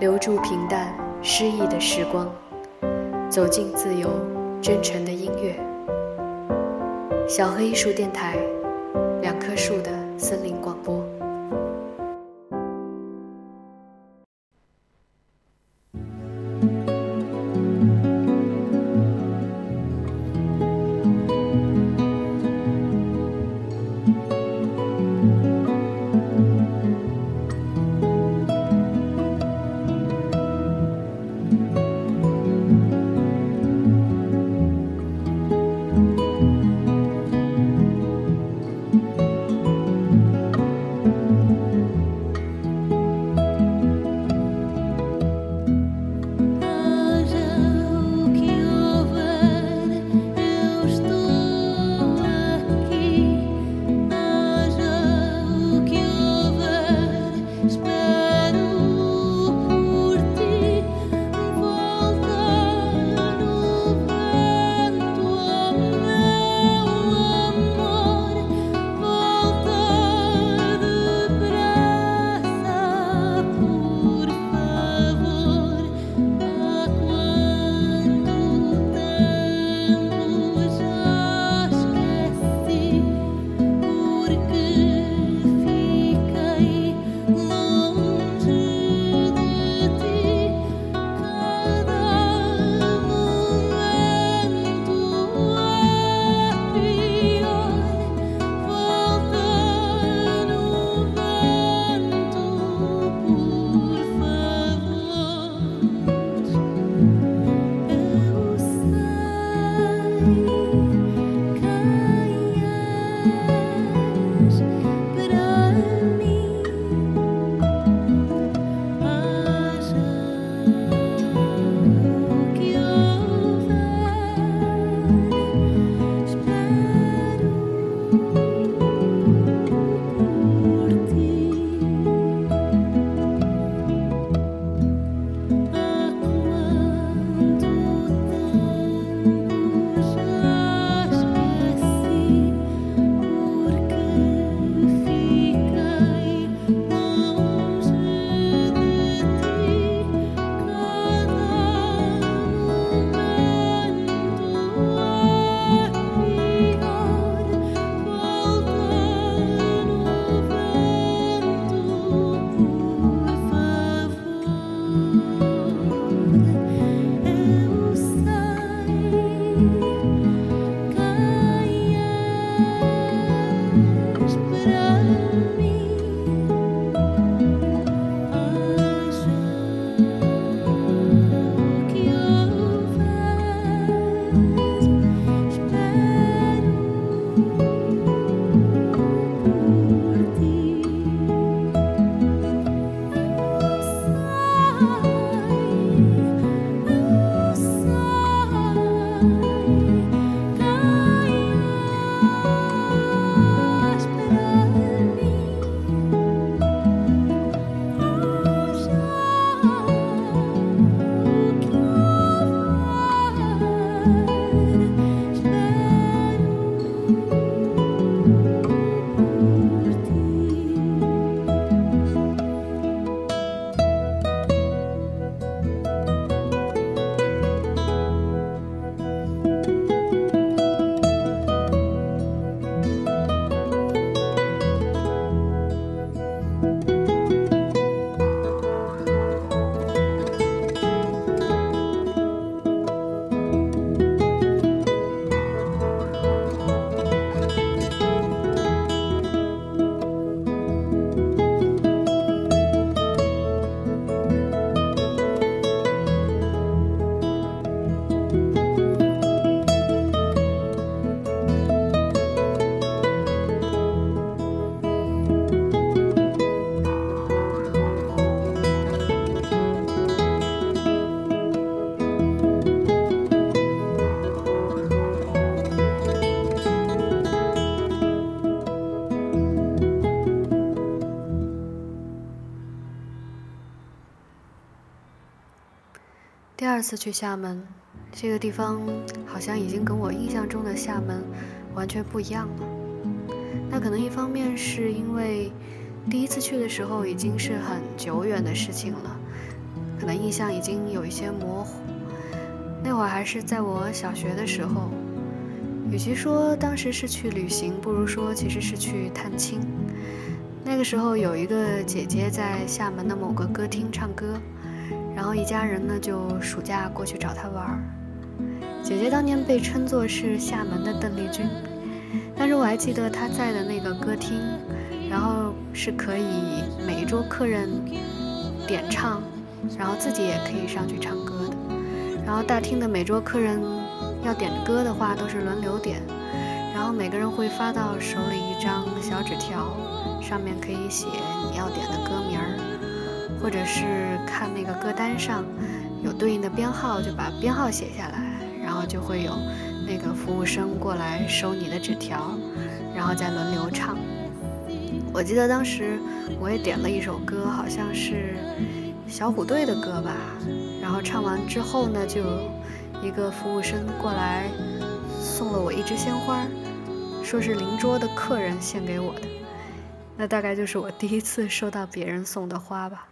留住平淡诗意的时光，走进自由真诚的音乐。小黑艺术电台，两棵树的森林广播。次去厦门，这个地方好像已经跟我印象中的厦门完全不一样了。那可能一方面是因为第一次去的时候已经是很久远的事情了，可能印象已经有一些模糊。那会儿还是在我小学的时候，与其说当时是去旅行，不如说其实是去探亲。那个时候有一个姐姐在厦门的某个歌厅唱歌。然后一家人呢就暑假过去找她玩儿。姐姐当年被称作是厦门的邓丽君，但是我还记得她在的那个歌厅，然后是可以每一桌客人点唱，然后自己也可以上去唱歌的。然后大厅的每桌客人要点歌的话都是轮流点，然后每个人会发到手里一张小纸条，上面可以写你要点的歌名儿。或者是看那个歌单上有对应的编号，就把编号写下来，然后就会有那个服务生过来收你的纸条，然后再轮流唱。我记得当时我也点了一首歌，好像是小虎队的歌吧。然后唱完之后呢，就一个服务生过来送了我一支鲜花，说是邻桌的客人献给我的。那大概就是我第一次收到别人送的花吧。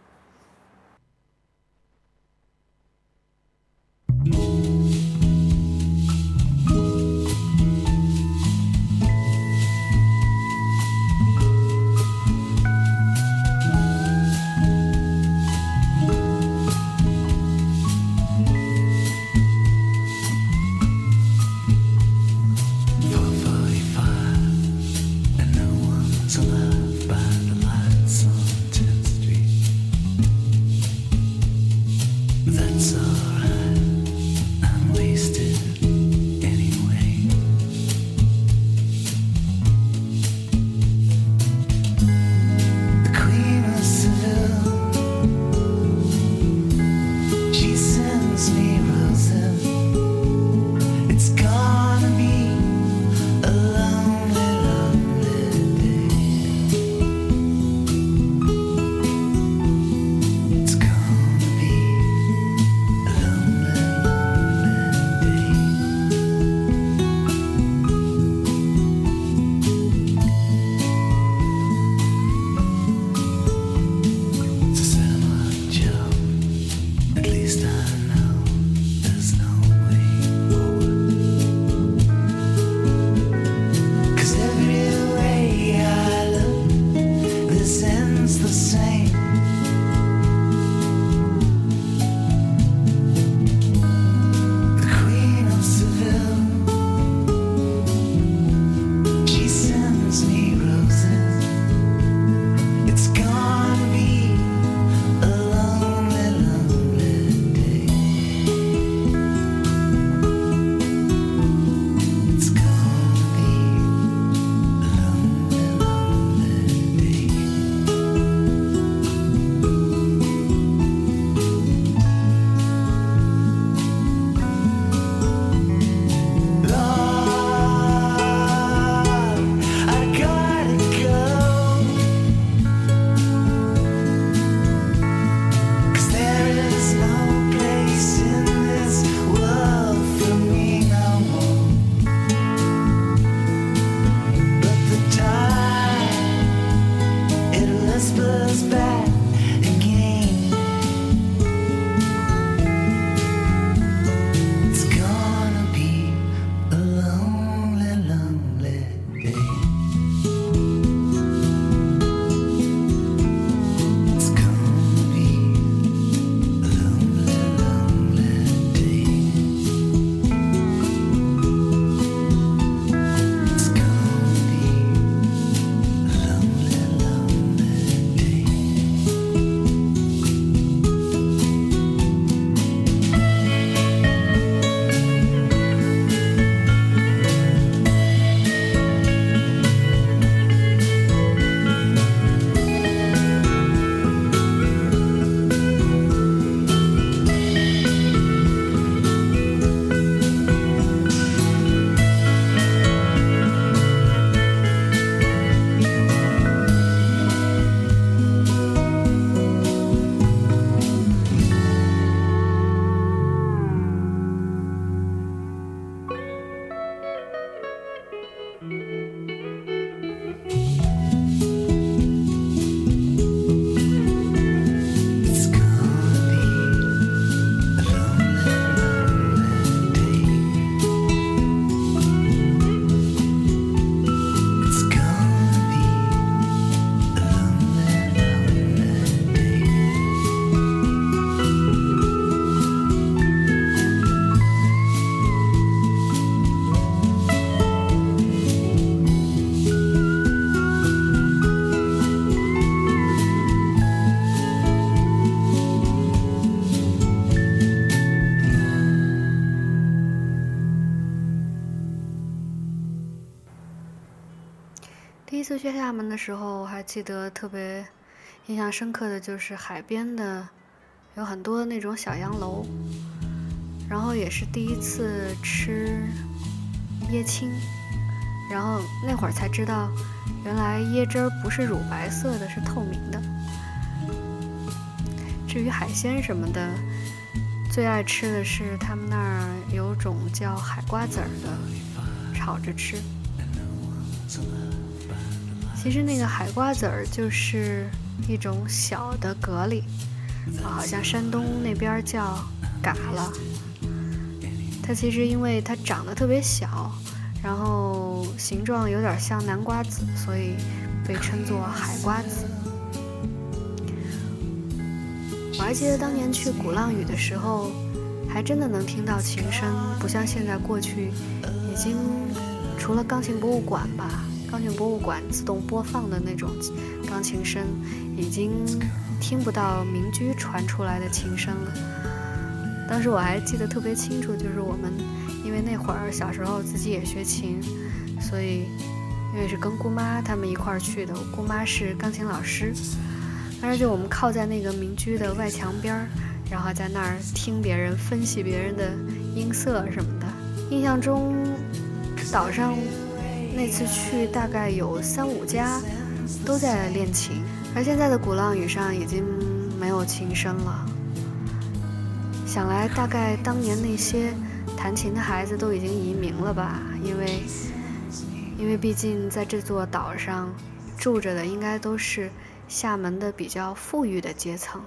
的时候我，还记得特别印象深刻的就是海边的有很多那种小洋楼，然后也是第一次吃椰青，然后那会儿才知道，原来椰汁儿不是乳白色的，是透明的。至于海鲜什么的，最爱吃的是他们那儿有种叫海瓜子儿的，炒着吃。其实那个海瓜子儿就是一种小的蛤蜊，好像山东那边叫嘎了。它其实因为它长得特别小，然后形状有点像南瓜子，所以被称作海瓜子。我还记得当年去鼓浪屿的时候，还真的能听到琴声，不像现在过去已经除了钢琴博物馆吧。钢琴博物馆自动播放的那种钢琴声，已经听不到民居传出来的琴声了。当时我还记得特别清楚，就是我们因为那会儿小时候自己也学琴，所以因为是跟姑妈他们一块儿去的，我姑妈是钢琴老师，当时就我们靠在那个民居的外墙边儿，然后在那儿听别人分析别人的音色什么的。印象中岛上。那次去大概有三五家都在练琴，而现在的鼓浪屿上已经没有琴声了。想来大概当年那些弹琴的孩子都已经移民了吧？因为，因为毕竟在这座岛上住着的应该都是厦门的比较富裕的阶层。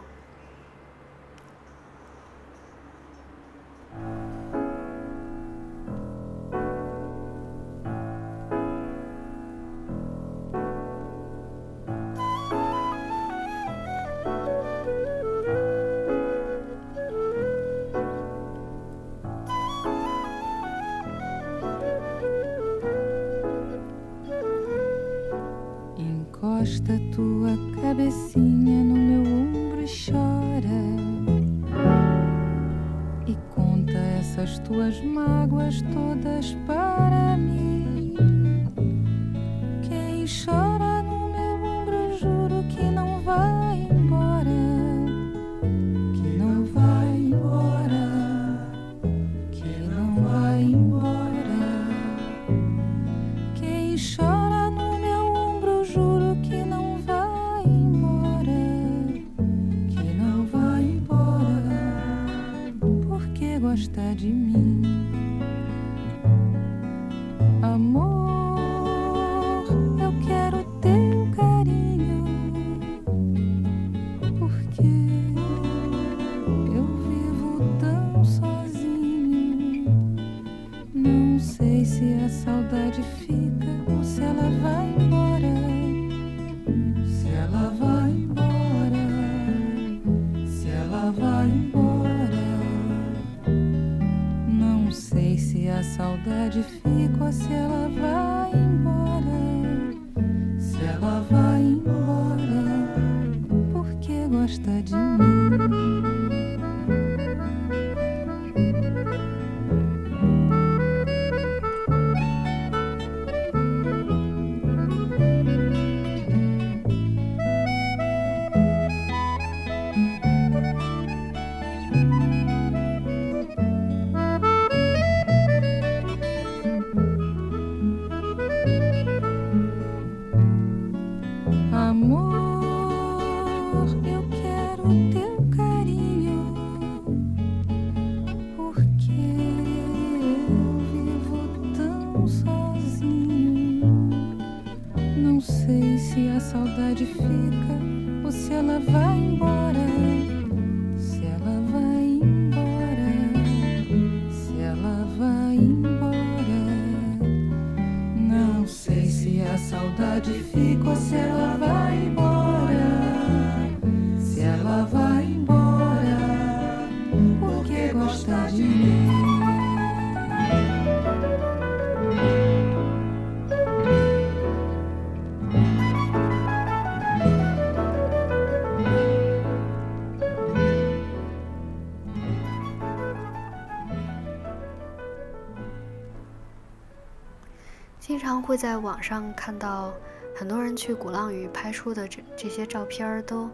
会在网上看到很多人去鼓浪屿拍出的这这些照片儿，都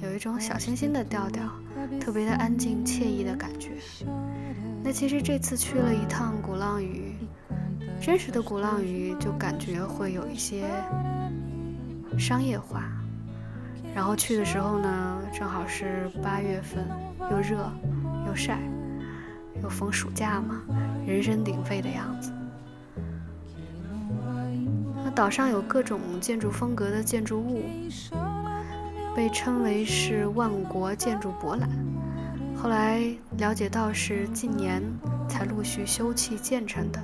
有一种小清新的调调，特别的安静惬意的感觉。那其实这次去了一趟鼓浪屿，真实的鼓浪屿就感觉会有一些商业化。然后去的时候呢，正好是八月份，又热又晒，又逢暑假嘛，人声鼎沸的样子。岛上有各种建筑风格的建筑物，被称为是万国建筑博览。后来了解到是近年才陆续修葺建成的，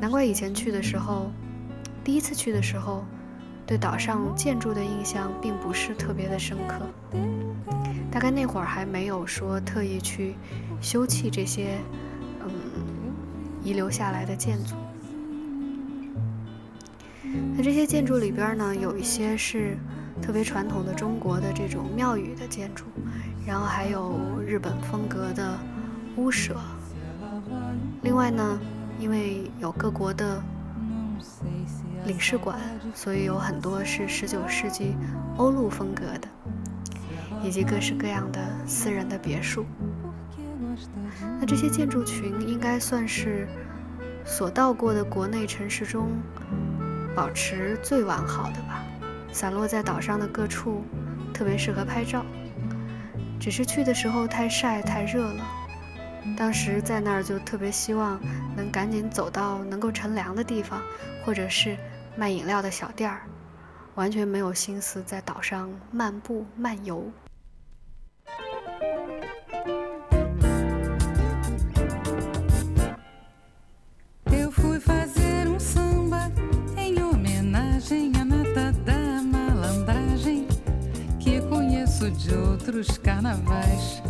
难怪以前去的时候，第一次去的时候，对岛上建筑的印象并不是特别的深刻。大概那会儿还没有说特意去修葺这些嗯遗留下来的建筑。那这些建筑里边呢，有一些是特别传统的中国的这种庙宇的建筑，然后还有日本风格的屋舍。另外呢，因为有各国的领事馆，所以有很多是十九世纪欧陆风格的，以及各式各样的私人的别墅。那这些建筑群应该算是所到过的国内城市中。保持最完好的吧，散落在岛上的各处，特别适合拍照。只是去的时候太晒太热了，当时在那儿就特别希望能赶紧走到能够乘凉的地方，或者是卖饮料的小店儿，完全没有心思在岛上漫步漫游。Outros carnavais.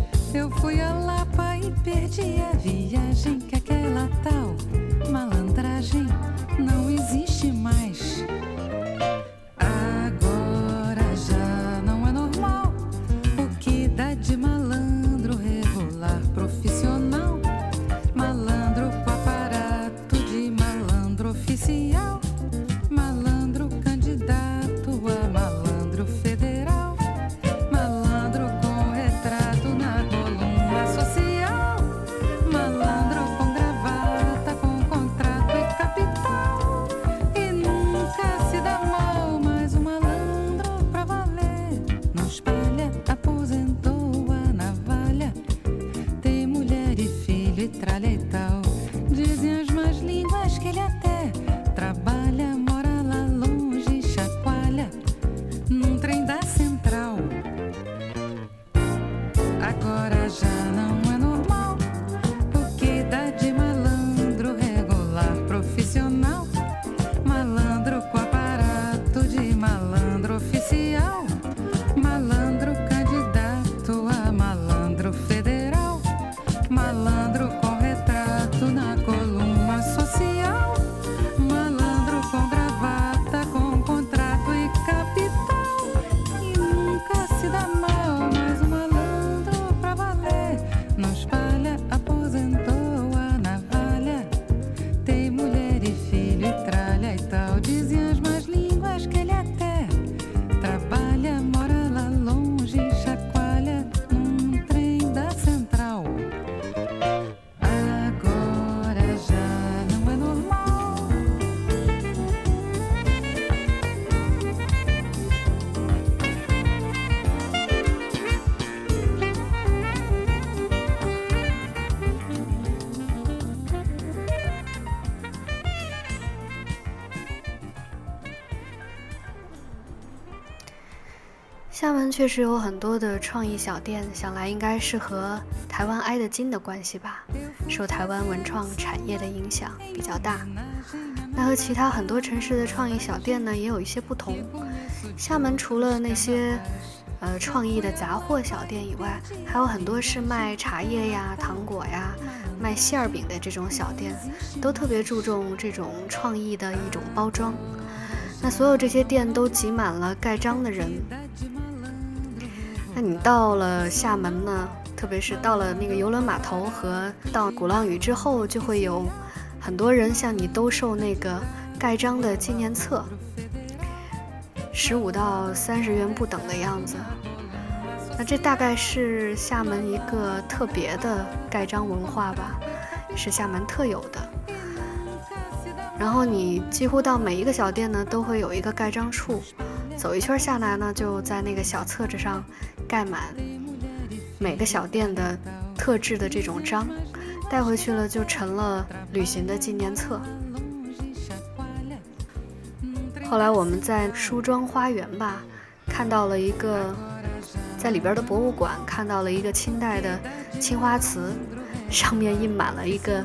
确实有很多的创意小店，想来应该是和台湾挨得近的关系吧，受台湾文创产业的影响比较大。那和其他很多城市的创意小店呢，也有一些不同。厦门除了那些呃创意的杂货小店以外，还有很多是卖茶叶呀、糖果呀、卖馅儿饼的这种小店，都特别注重这种创意的一种包装。那所有这些店都挤满了盖章的人。那你到了厦门呢，特别是到了那个游轮码头和到鼓浪屿之后，就会有很多人向你兜售那个盖章的纪念册。十五到三十元不等的样子。那这大概是厦门一个特别的盖章文化吧，是厦门特有的。然后你几乎到每一个小店呢，都会有一个盖章处，走一圈下来呢，就在那个小册子上盖满每个小店的特制的这种章，带回去了就成了旅行的纪念册。后来我们在梳妆花园吧，看到了一个在里边的博物馆看到了一个清代的青花瓷，上面印满了一个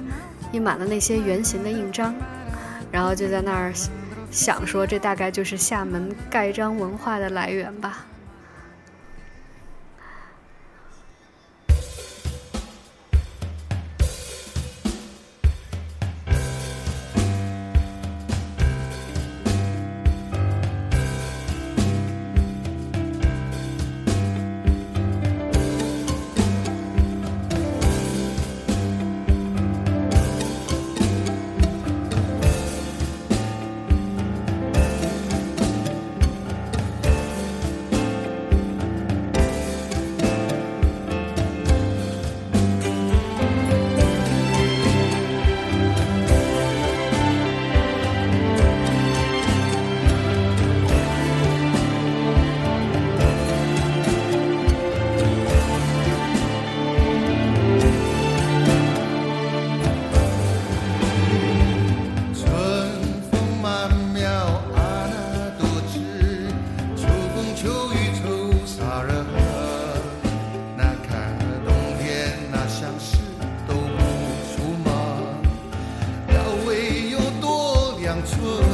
印满了那些圆形的印章。然后就在那儿想说，这大概就是厦门盖章文化的来源吧。良